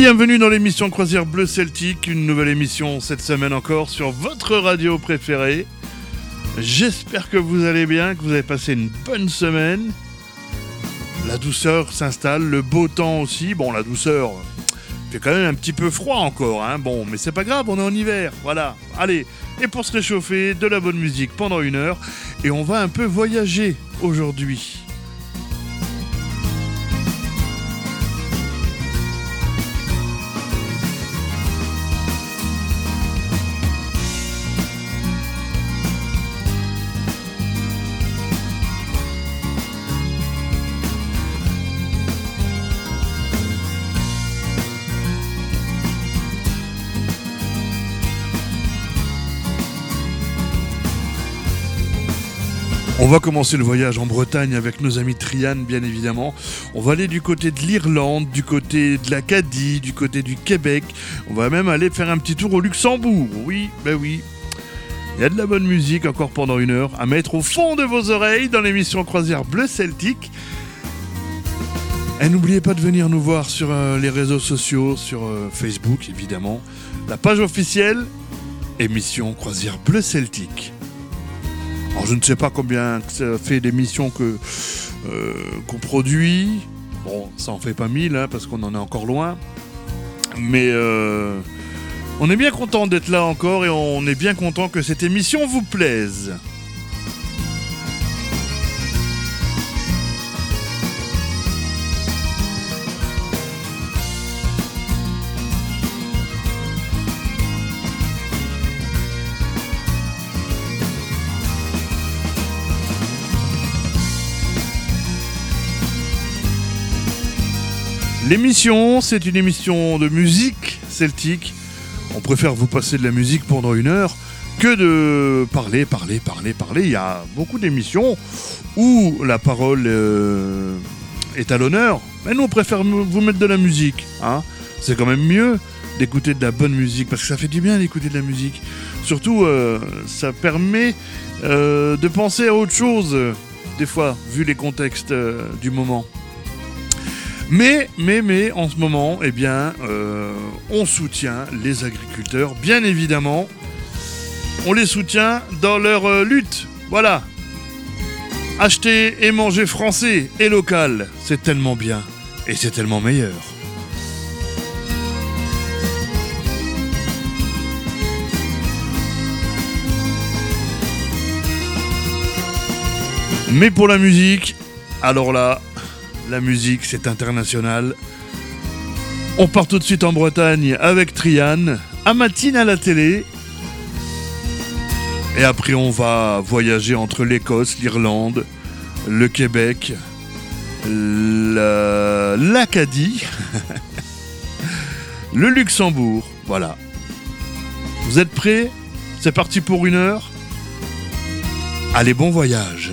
Bienvenue dans l'émission Croisière Bleu Celtique, une nouvelle émission cette semaine encore sur votre radio préférée. J'espère que vous allez bien, que vous avez passé une bonne semaine. La douceur s'installe, le beau temps aussi. Bon, la douceur, fait quand même un petit peu froid encore, hein. Bon, mais c'est pas grave, on est en hiver, voilà. Allez, et pour se réchauffer, de la bonne musique pendant une heure. Et on va un peu voyager aujourd'hui. On va commencer le voyage en Bretagne avec nos amis Trian, bien évidemment. On va aller du côté de l'Irlande, du côté de l'Acadie, du côté du Québec. On va même aller faire un petit tour au Luxembourg. Oui, ben oui. Il y a de la bonne musique encore pendant une heure à mettre au fond de vos oreilles dans l'émission Croisière Bleu Celtique. Et n'oubliez pas de venir nous voir sur euh, les réseaux sociaux, sur euh, Facebook évidemment. La page officielle, émission Croisière Bleu Celtique. Alors je ne sais pas combien ça fait d'émissions que euh, qu'on produit. Bon, ça en fait pas mille hein, parce qu'on en est encore loin. Mais euh, on est bien content d'être là encore et on est bien content que cette émission vous plaise. L'émission, c'est une émission de musique celtique. On préfère vous passer de la musique pendant une heure que de parler, parler, parler, parler. Il y a beaucoup d'émissions où la parole euh, est à l'honneur. Mais nous, on préfère vous mettre de la musique. Hein c'est quand même mieux d'écouter de la bonne musique parce que ça fait du bien d'écouter de la musique. Surtout, euh, ça permet euh, de penser à autre chose, des fois, vu les contextes du moment. Mais, mais, mais, en ce moment, eh bien, euh, on soutient les agriculteurs, bien évidemment. On les soutient dans leur euh, lutte. Voilà. Acheter et manger français et local, c'est tellement bien. Et c'est tellement meilleur. Mais pour la musique, alors là, la musique c'est international. On part tout de suite en Bretagne avec Trian, à Matine à la télé. Et après on va voyager entre l'Écosse, l'Irlande, le Québec, l'Acadie, le Luxembourg. Voilà. Vous êtes prêts? C'est parti pour une heure? Allez, bon voyage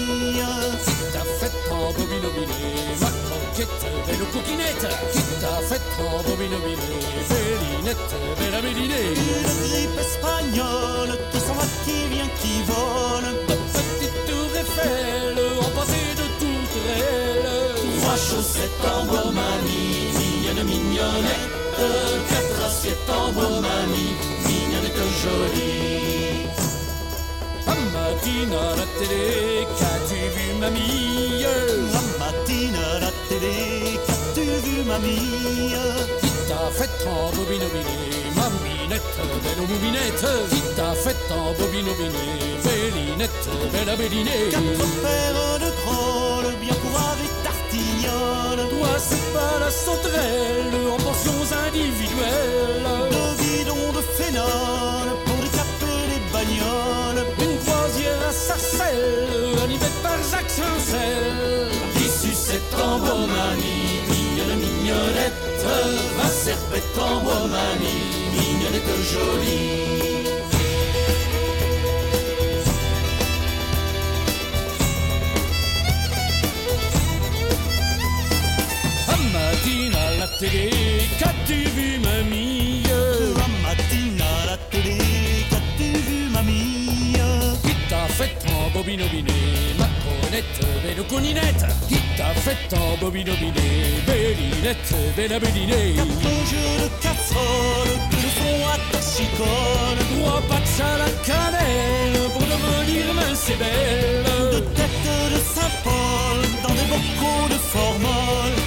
Conquête, belle coquinette. Qui t'a fait rembobiner, bellinette, belle amélinée. Une grippe espagnole qui s'en va, qui vient, qui vole. Ta petite tour Eiffel, en de. Trois chaussettes en bois mamie, mignonne, mignonnette, quatre assiettes en bois, mamie, mignonnette jolie. Un matin à la télé, qu'as-tu vu, mamie La matine à la télé, qu'as-tu vu mamie Qui t'a fait en bobine-bobiner, maminette, belle bobinette Qui t'a fait en bellinette, belle Quatre paires de crolles, bien courage et tartignoles Toi c'est pas la sauterelle, en pensions individuelles Deux bidons de phénol pour décaper les bagnoles Croisière à sarcelles, animée par Jacques Chancel. Qui sucette en bois, mamie, mignonne, mignonnette Va serpette en bois, mamie, mignonnette jolie Un matin à la télé, qu'as-tu vu, mamie? Bobinobiné, ma conette, belle coninette Qui t'a fait en bobinobiné, bellinette, belle bellinée. Quatre jeux de casserole, que le fond à ta chicole Trois patchs à la cannelle, pour devenir mince et De belle tête de Saint-Paul, dans des bocaux de formol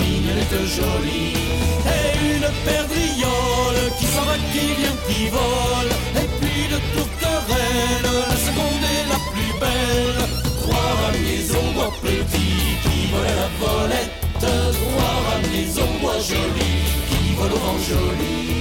Mignonnette jolie Et une perdriole qui s'en va, qui vient, qui vole Et puis de tourterelle, la seconde est la plus belle. Trois ramiers bois petit qui volent à la volette. Trois ramiers bois joli qui volent au vent joli.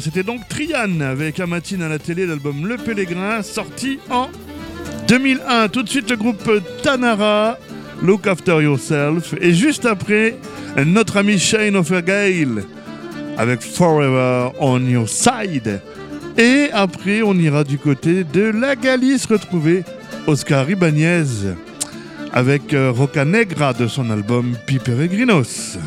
C'était donc Trian avec Amatine à la télé, l'album Le Pèlerin, sorti en 2001. Tout de suite, le groupe Tanara, Look After Yourself. Et juste après, notre ami Shane Offergale avec Forever on Your Side. Et après, on ira du côté de la Galice retrouver Oscar Ibanez avec euh, Roca Negra de son album Pi Peregrinos.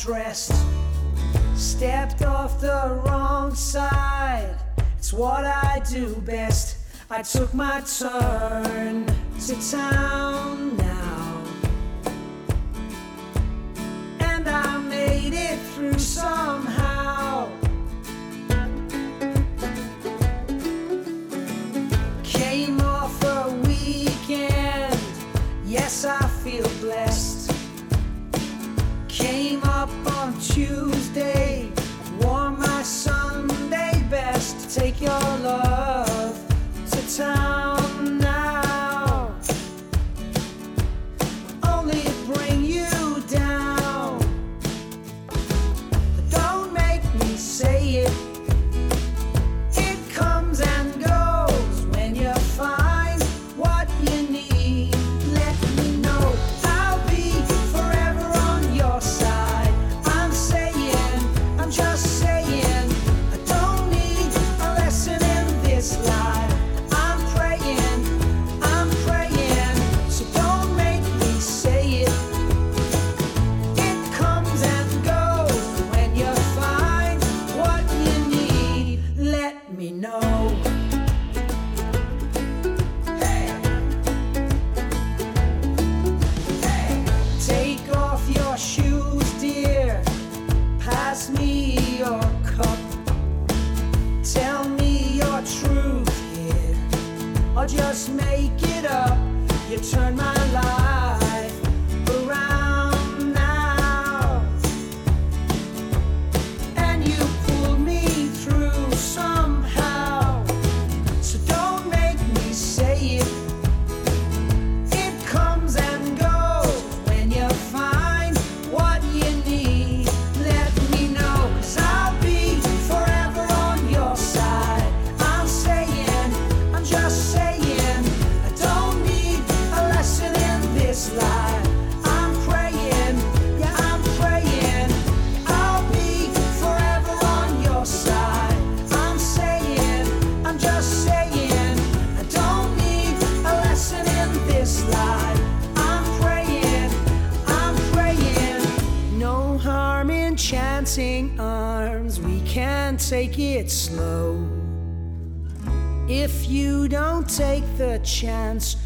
dressed, stepped off the wrong side. It's what I do best. I took my turn to town now. And I made it through somehow. chance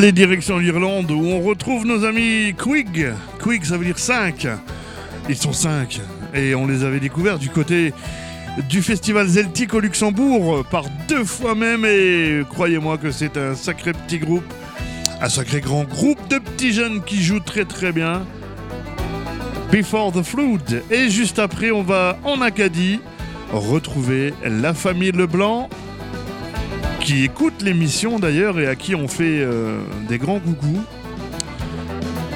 Allez, direction l'Irlande où on retrouve nos amis Quig. Quig, ça veut dire 5. Ils sont 5 et on les avait découverts du côté du festival Celtic au Luxembourg par deux fois même et croyez-moi que c'est un sacré petit groupe, un sacré grand groupe de petits jeunes qui jouent très très bien. Before the Flood et juste après on va en Acadie retrouver la famille Leblanc qui écoute l'émission d'ailleurs et à qui on fait euh, des grands coucous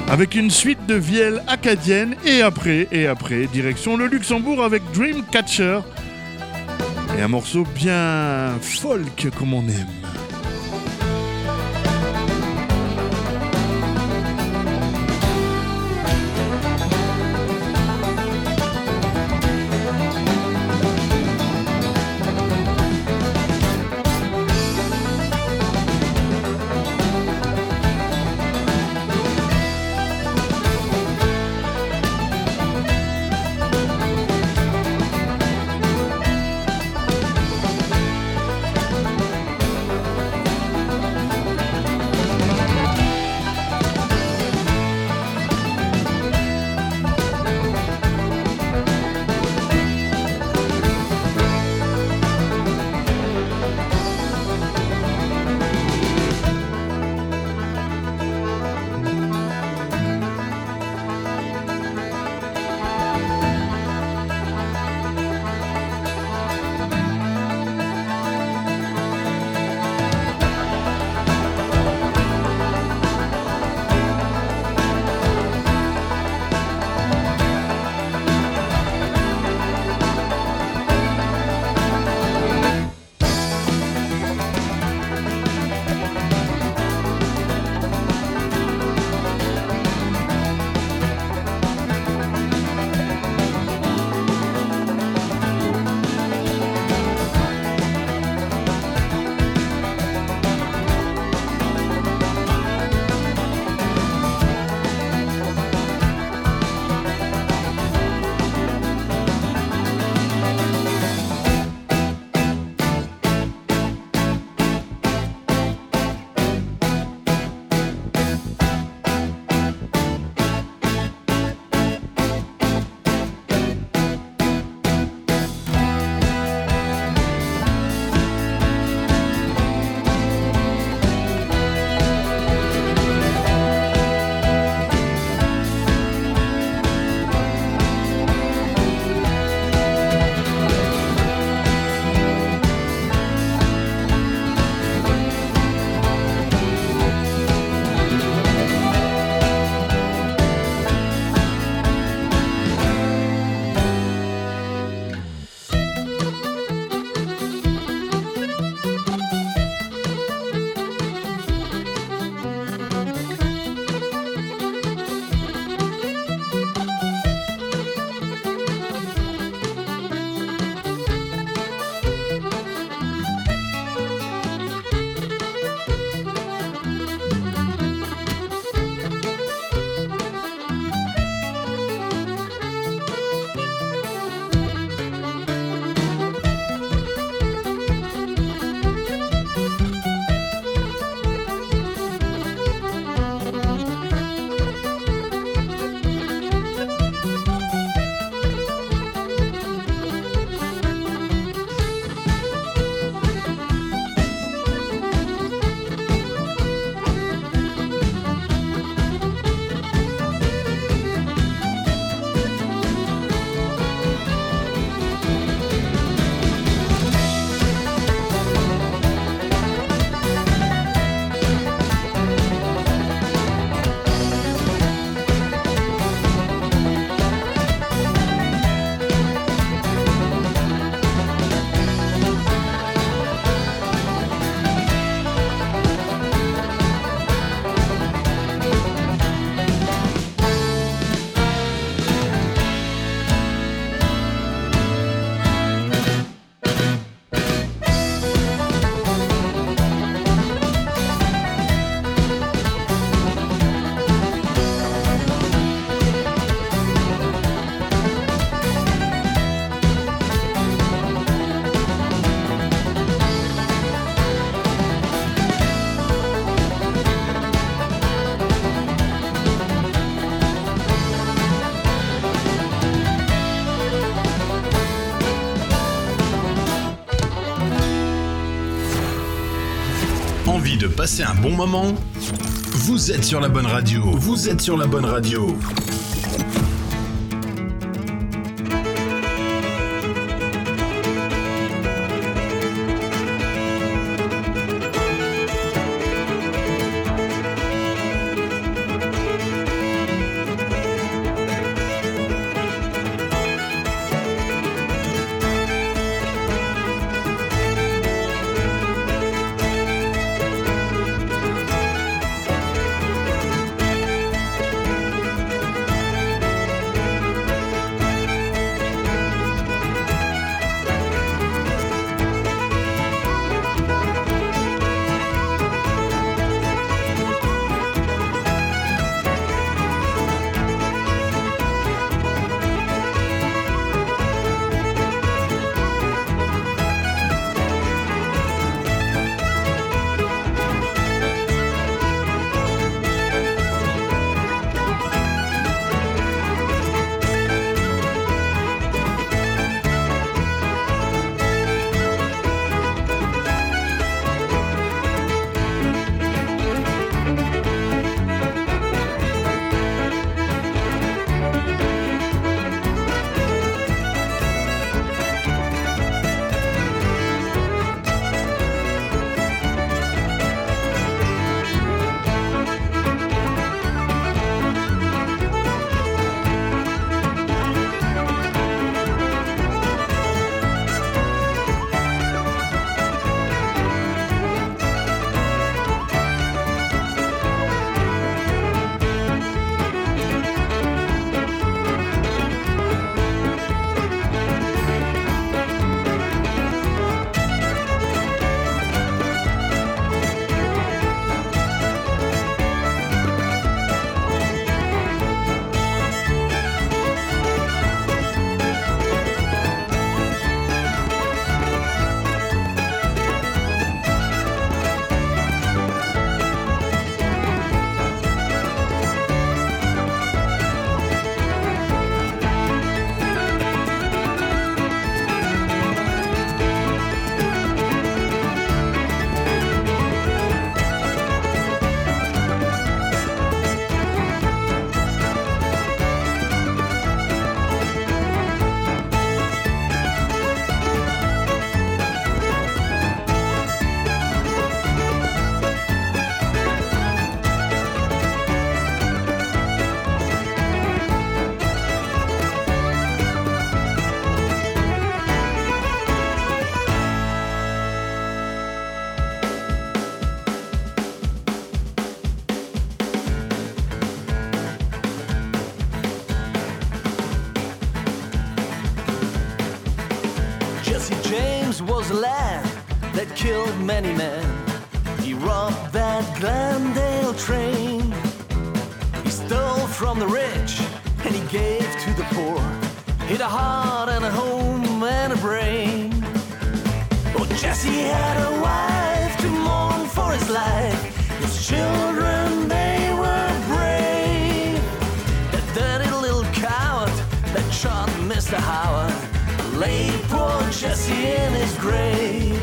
avec une suite de vielles acadiennes et après et après direction le Luxembourg avec Dreamcatcher et un morceau bien folk comme on aime. Passer un bon moment Vous êtes sur la bonne radio. Vous êtes sur la bonne radio. Many men. He robbed that Glendale train. He stole from the rich and he gave to the poor. He'd a heart and a home and a brain. Oh, Jesse had a wife to mourn for his life. His children, they were brave. That dirty little coward that shot Mr. Howard laid poor Jesse in his grave.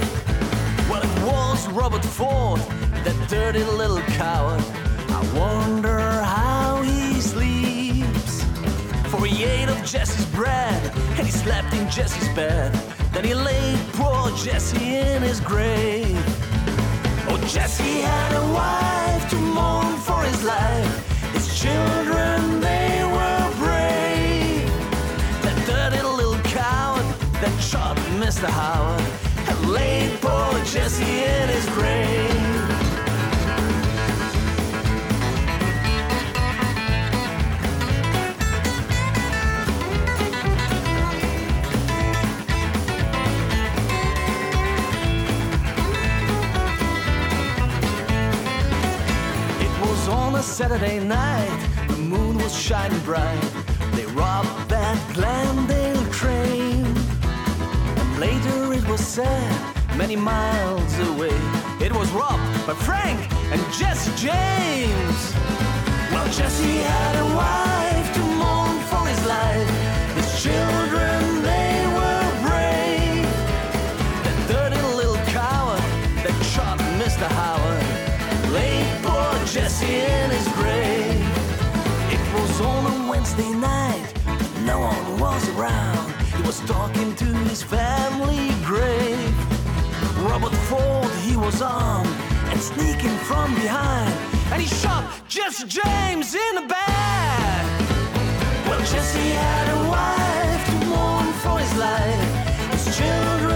Robert Ford, that dirty little coward. I wonder how he sleeps. For he ate of Jesse's bread and he slept in Jesse's bed. Then he laid poor Jesse in his grave. Oh, Jesse had a wife to mourn for his life. His children, they were brave. That dirty little coward that shot Mr. Howard laid poor Jesse in his grave. It was on a Saturday night, the moon was shining bright. They robbed that Glendale train. And Later it was said, many miles away. It was Rob, but Frank and Jesse James. Well, Jesse had a wife to mourn for his life. His children, they were brave. That dirty little coward that shot Mr. Howard laid poor Jesse in his grave. It was on a Wednesday night, no one was around. He was talking to his family grave. Robert Ford, he was armed and sneaking from behind. And he shot Jesse James in the back. Well, Jesse had a wife to mourn for his life. His children,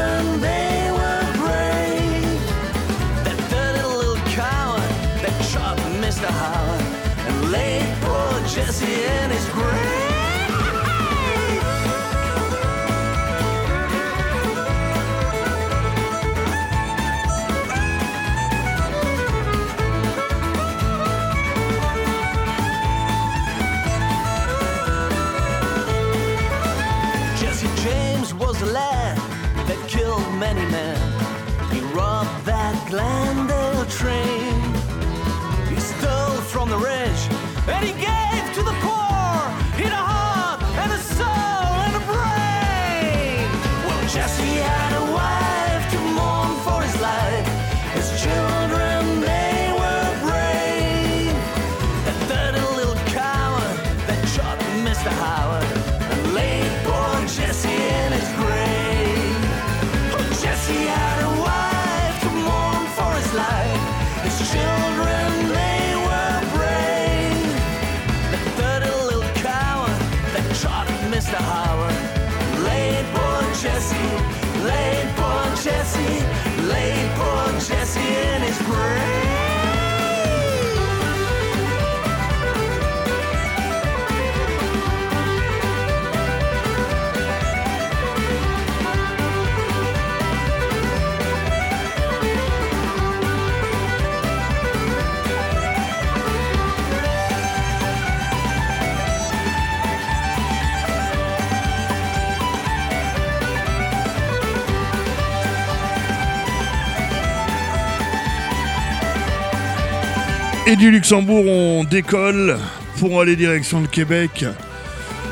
Et du Luxembourg, on décolle pour aller direction le Québec.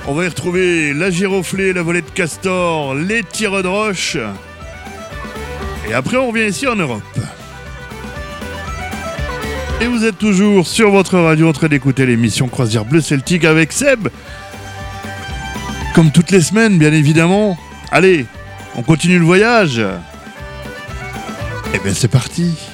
On va y retrouver la giroflée, la volée de castor, les tireux de roche. Et après, on revient ici en Europe. Et vous êtes toujours sur votre radio en train d'écouter l'émission Croisière Bleu Celtique avec Seb. Comme toutes les semaines, bien évidemment. Allez, on continue le voyage. Et bien, c'est parti.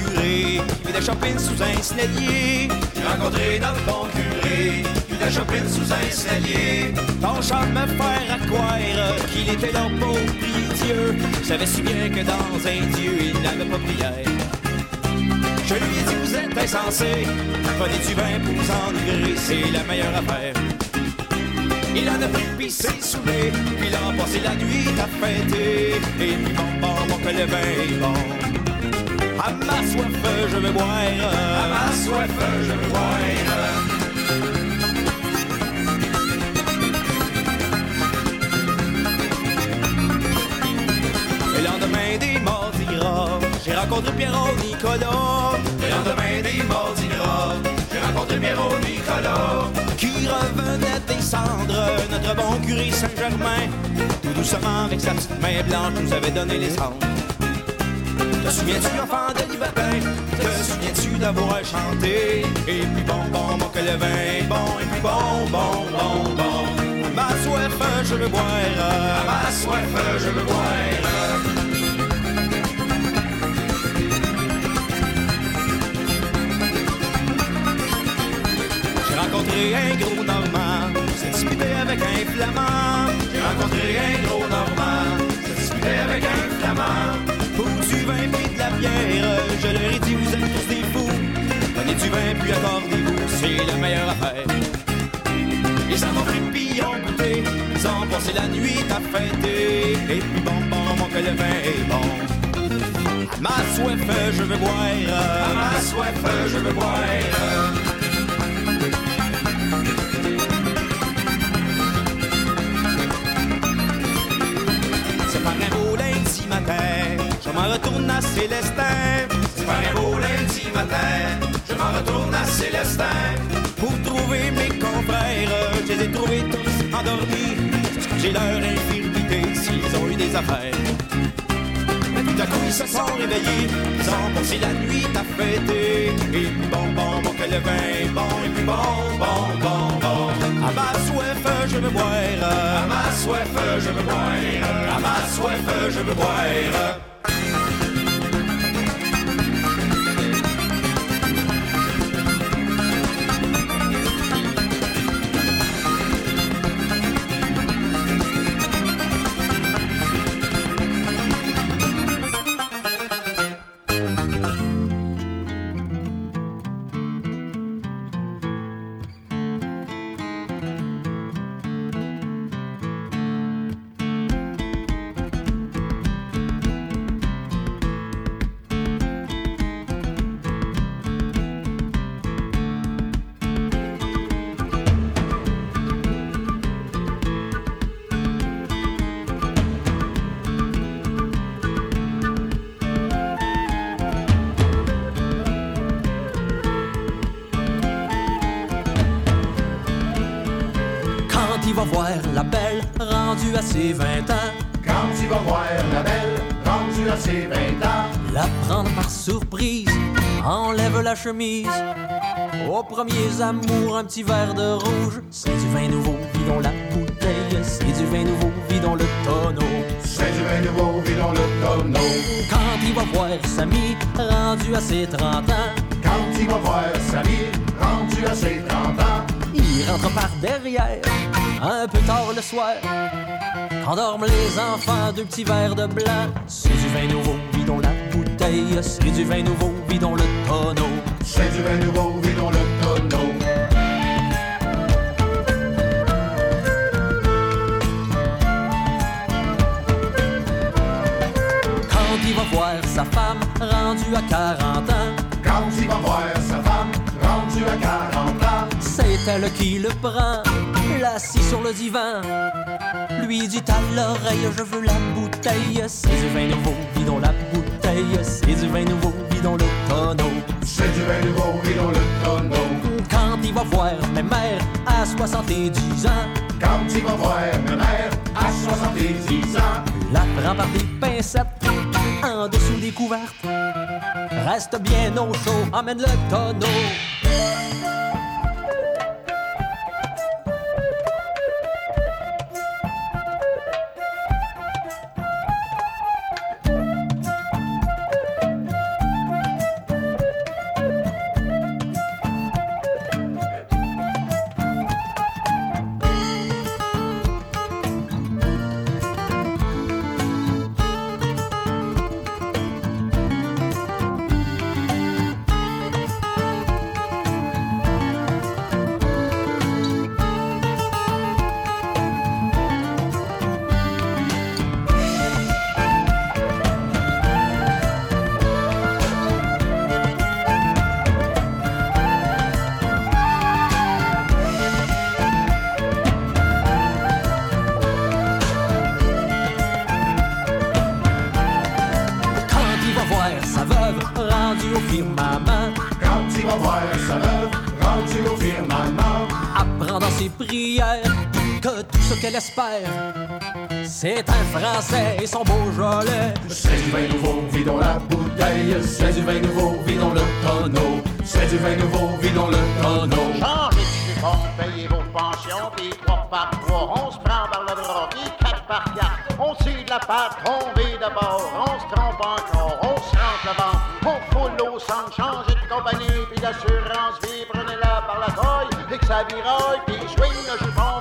Curé, vient de sous un snellier. J'ai rencontré notre bon curé, vient de Chopin sous un snellier. Ton chant me faire à croire qu'il était pour prier Dieu. Je savais si bien que dans un Dieu, il n'avait pas prière. Je lui ai dit, vous êtes insensé, prenez du vin pour vous enivrer, c'est la meilleure affaire. Il en a pris pis s'est saoulé, puis il a passé la nuit à fêter. Et puis bon, bon, bon, que le vin est bon. À ma soif, je veux boire. À ma soif, je veux boire. Le lendemain des Mardis Gras, j'ai rencontré Pierrot Nicolas. Le lendemain des Mardis Gras, j'ai rencontré Pierrot Nicolas. Qui revenait des cendres, notre bon curé Saint-Germain. Tout doucement, avec sa petite main blanche, nous avait donné les cendres. Te souviens-tu, enfant de libertin? Te souviens-tu d'avoir chanté? Et puis bon, bon, bon, que le vin bon. Et puis bon, bon, bon, bon. À ma soif, je veux boire. À ma soif, je veux boire. Rencontré un gros Normand, s'est disputé avec un Flamand. J'ai rencontré un gros Normand, s'est disputé avec un Flamand. Du vin puis de la bière, je leur ai dit vous êtes tous des fous. Prenez du vin puis accordez-vous, c'est la meilleure affaire. Ils s'en ont pris puis ont goûté, ils ont passé la nuit à fêter. Et puis bon, bon, mon que le vin est bon. À ma soif, je veux boire. À ma soif, je veux boire. Retourne à Célestin. C'est par un beau lundi matin, je m'en retourne à Célestin. Pour trouver mes confrères, je les ai trouvés tous endormis. J'ai leur infirmité s'ils ont eu des affaires. Mais tout à coup ils se sont réveillés, ils ont passé la nuit à fêter. Et bon, bon, bon, que le vin est bon, et puis bon, bon, bon, bon. À ma soif, je veux boire. À ma soif, je veux boire. À ma soif, je veux boire. Ses 20 ans, la prendre par surprise, enlève la chemise. Aux premiers amours, un petit verre de rouge. C'est du vin nouveau, vidons la bouteille. C'est du vin nouveau, vidons le tonneau. c'est du vin nouveau, vidons le tonneau. Quand il va voir Samy, rendu à ses 30 ans, Quand il va voir sa vie, rendue à ses 30 ans, il rentre par derrière, un peu tard le soir. Quand dorment les enfants, deux petits verres de blanc. C'est du vin nouveau, vidons la bouteille. C'est du vin nouveau, vidons le tonneau. c'est du vin nouveau, vidons le tonneau. Quand il va voir sa femme, rendue à 40 ans, Quand il va voir sa femme, rendue à 40 ans, c'est elle qui le prend, l'assis sur le divan. Lui dit à l'oreille, je veux la bouteille. C'est du vin nouveau, vidons la bouteille. C'est du vin nouveau, vidons le tonneau. c'est du vin nouveau, vidons le tonneau. Quand il va voir mes mères à 70 ans, Quand il va voir ma mère à 70 ans, la prend par des pincettes en dessous des couvertes. Reste bien au chaud, emmène le tonneau. Qu'elle espère, c'est un Français et son Beaujolais. c'est du vin nouveau, vidons la bouteille, c'est du vin nouveau, vidons le tonneau, c'est du vin nouveau, vidons le tonneau. Changez de jupon, payez vos pensions, puis trois par trois, on se prend par le bras, puis quatre par quatre. On tire de la patte, on vit d'abord, on se trompe encore, on se rentre le ventre, on foule au sang, changez de compagnie, puis d'assurance vie, prenez-la par la taille, et que sa viraille, puis swing le jupon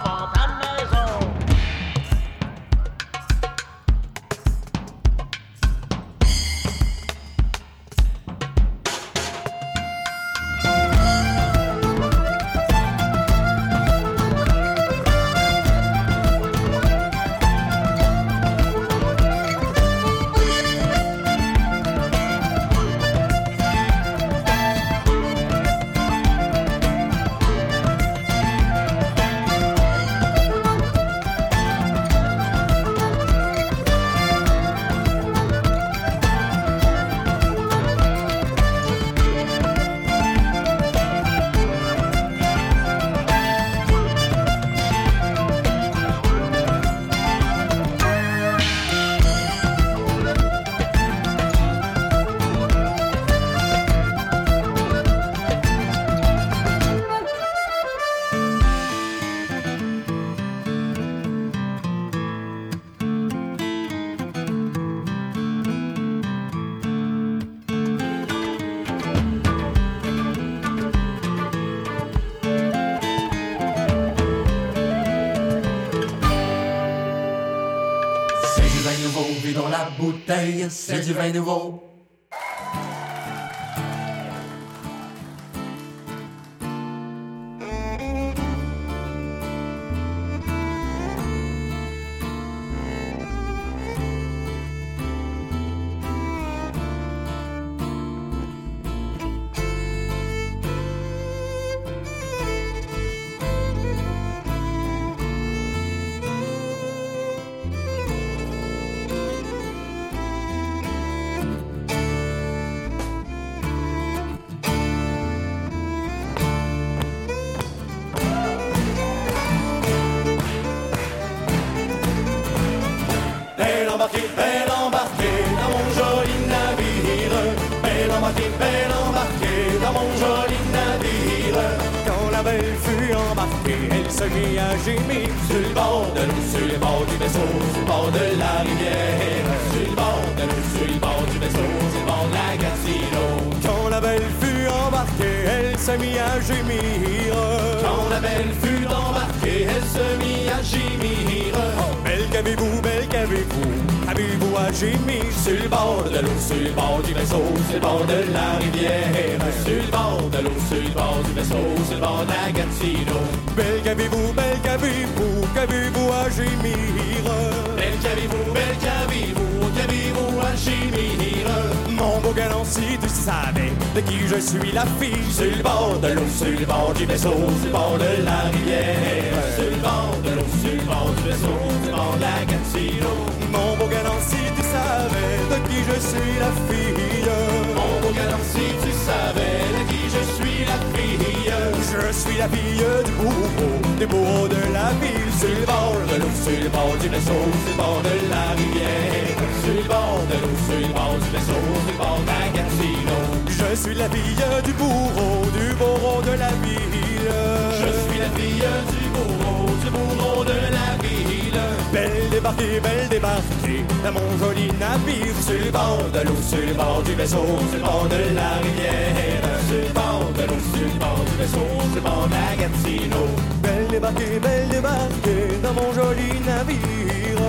la bouteille, c'est du suis la fille Sur le bord de l'eau, sur le bord du vaisseau, sur le bord de la rivière Sur le bord de l'eau, sur le bord du vaisseau, sur le bord de la Gatineau Mon beau galant, si tu savais de qui je suis la fille Mon beau galant, si tu savais de qui je suis la fille Je suis la fille du bourreau, du bourreau de la ville Sur le bord de l'eau, sur le bord du vaisseau, sur le bord de la rivière Sur le bord de l'eau, sur le bord du vaisseau, sur le bord de la Gatineau Je suis la fille du bourreau, du bourreau de la ville. Je suis la fille du bourreau, du bourreau de la ville. Belle débarquée, belle débarquée dans mon joli navire Sur le bord de l'eau, sur le bord du vaisseau, sur le bord de la rivière. Sur le bord de l'eau, sur le bord du vaisseau, sur le bord de la Gatineau. Belle débarquée, belle débarquée dans mon joli navire.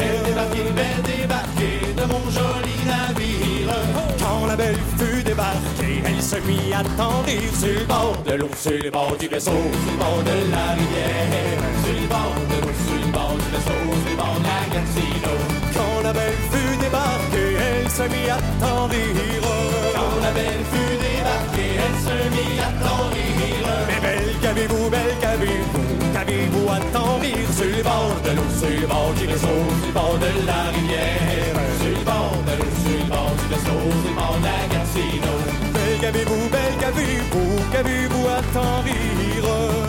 Belle débarquée, belle débarquée de mon joli navire. Quand la belle fut débarquée, elle se mit à tendrir Sur le bord de l'eau, sur le bord du vaisseau, sur le bord de la rivière Sur le bord de l'eau, sur le bord du vaisseau, sur le bord de la Gatineau Quand la belle fut débarquée, elle se mit à tendrir Quand la belle fut débarquée, elle se mit à tendrir Mais belle qu'avez-vous, belle qu'avez-vous, qu'avez-vous à tendrir Sur le bord de l'eau, sur le bord du vaisseau, sur le bord de la rivière Sur le bord de l'eau, sur le bord du vaisseau, sur le bord de la Gatineau Belle qu'avez-vous, belle qu'avez-vous, qu'avez-vous à tendrir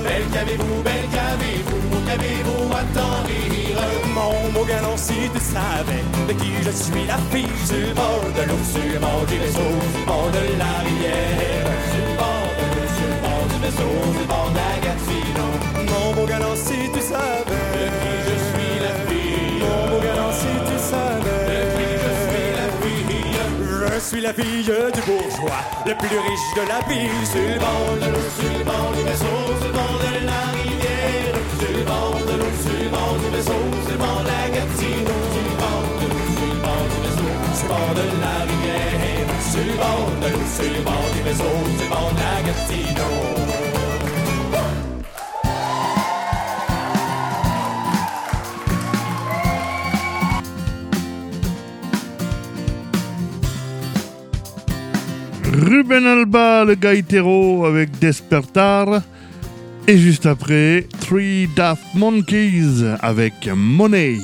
Belle qu'avez-vous, belle qu'avez-vous, qu'avez-vous à tendrir Mon beau galant, si tu savais de qui je suis la fille Sur le bord de l'eau, sur le bord du vaisseau, sur le bord de la rivière Sur le bord de l'eau, sur le bord du vaisseau, sur le bord de la Gatineau mon beau galant, si tu savais. je suis la fille. Mon beau galant, si tu savais. Je suis la fille Je suis la fille du bourgeois, le plus riche de la ville. Sur le banc de l'eau, sur le banc du vaisseau, sur le banc de la rivière. Sur le banc de l'eau, sur le banc du vaisseau, sur le banc de la gâtine. Sur le banc de l'eau, sur le banc du vaisseau, sur le banc de la rivière. Sur le banc de l'eau, sur le banc du vaisseau, sur le banc de la gâtine. Ruben Alba, le gaitero avec Despertar. Et juste après, Three Daft Monkeys avec Money.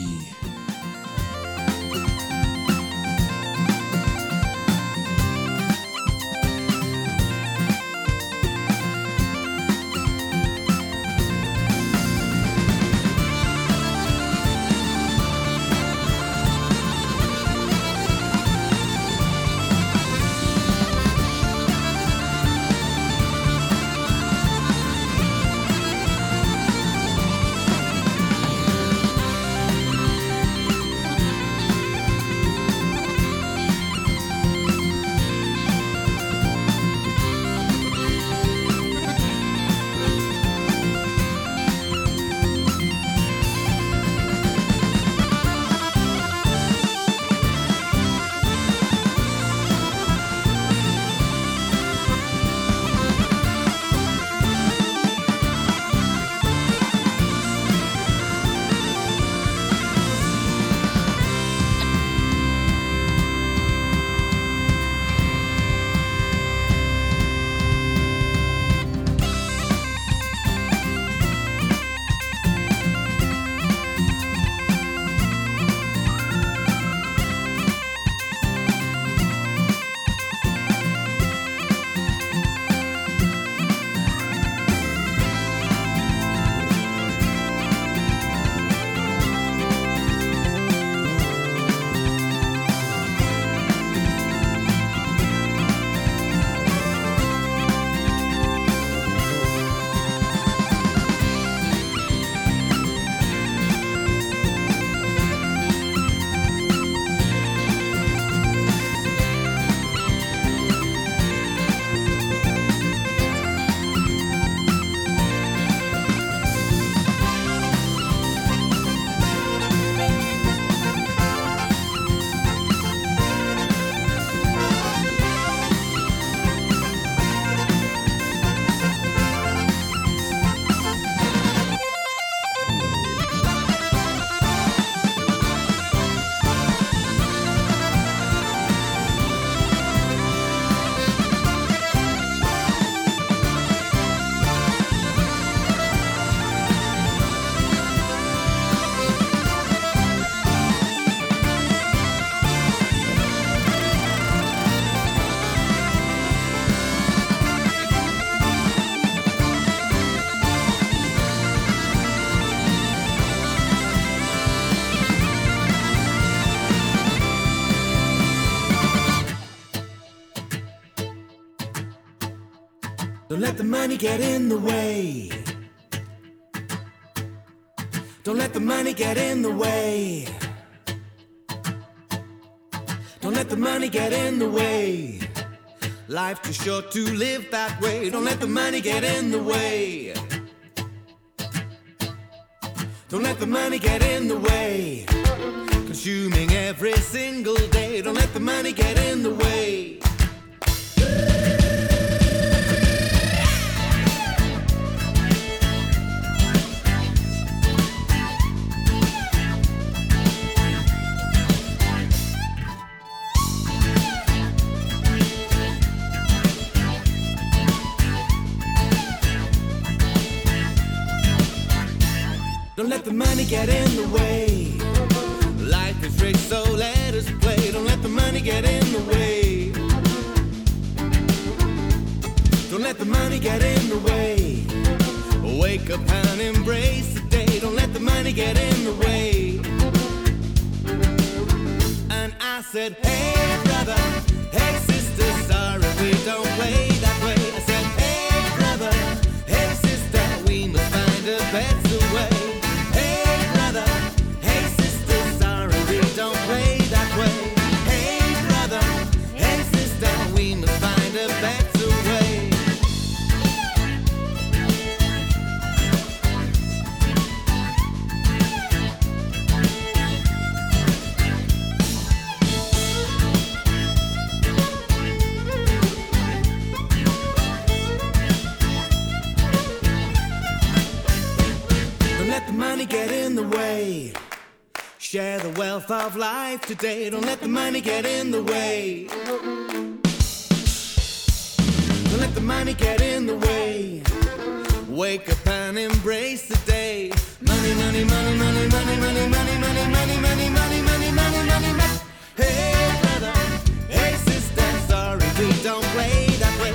Let the money get in the way. Don't let the money get in the way. Don't let the money get in the way. Life too short to live that way. Don't let the money get in the way. Don't let the money get in the way. Consuming every single day. Don't let the money get in the way. Get in the way. Life is rich, so let us play. Don't let the money get in the way. Don't let the money get in the way. Wake up and embrace the day. Don't let the money get in the way. And I said, Hey brother, hey sister, sorry we don't play that way. I said, Hey brother, hey sister, we must find a better Share of life today. Don't let the money get in the way. Don't let the money get in the way. Wake up and embrace the day. Money, money, money, money, money, money, money, money, money, money, money, money, money, money, money. Hey brother, hey sister, sorry we don't play that way.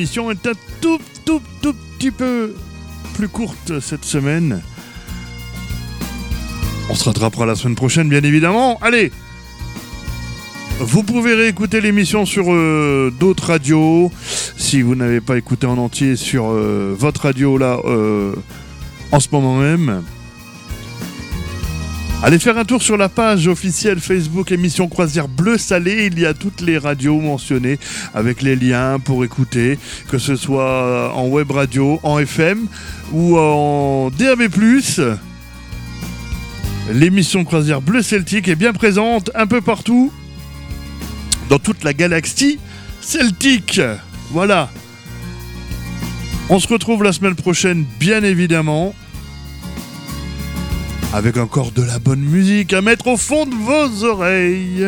L'émission est un tout, tout, tout petit peu plus courte cette semaine. On se rattrapera la semaine prochaine, bien évidemment. Allez Vous pouvez réécouter l'émission sur euh, d'autres radios. Si vous n'avez pas écouté en entier sur euh, votre radio là, euh, en ce moment même. Allez faire un tour sur la page officielle Facebook émission Croisière Bleu Salé. Il y a toutes les radios mentionnées avec les liens pour écouter, que ce soit en web radio, en FM ou en DAB+. L'émission Croisière Bleu Celtique est bien présente un peu partout dans toute la galaxie celtique. Voilà. On se retrouve la semaine prochaine, bien évidemment avec encore de la bonne musique à mettre au fond de vos oreilles.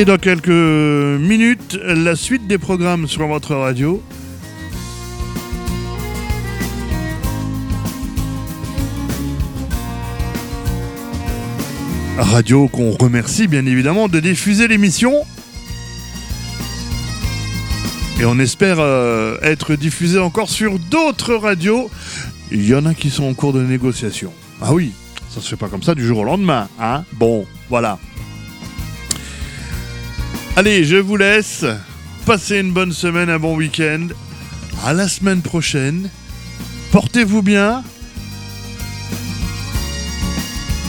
Et dans quelques minutes, la suite des programmes sur votre radio. Radio qu'on remercie bien évidemment de diffuser l'émission. Et on espère euh, être diffusé encore sur d'autres radios. Il y en a qui sont en cours de négociation. Ah oui, ça se fait pas comme ça du jour au lendemain. Hein? Bon, voilà. Allez, je vous laisse. Passez une bonne semaine, un bon week-end. À la semaine prochaine. Portez-vous bien.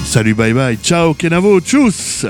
Salut, bye bye. Ciao, Kenavo. Tchuss.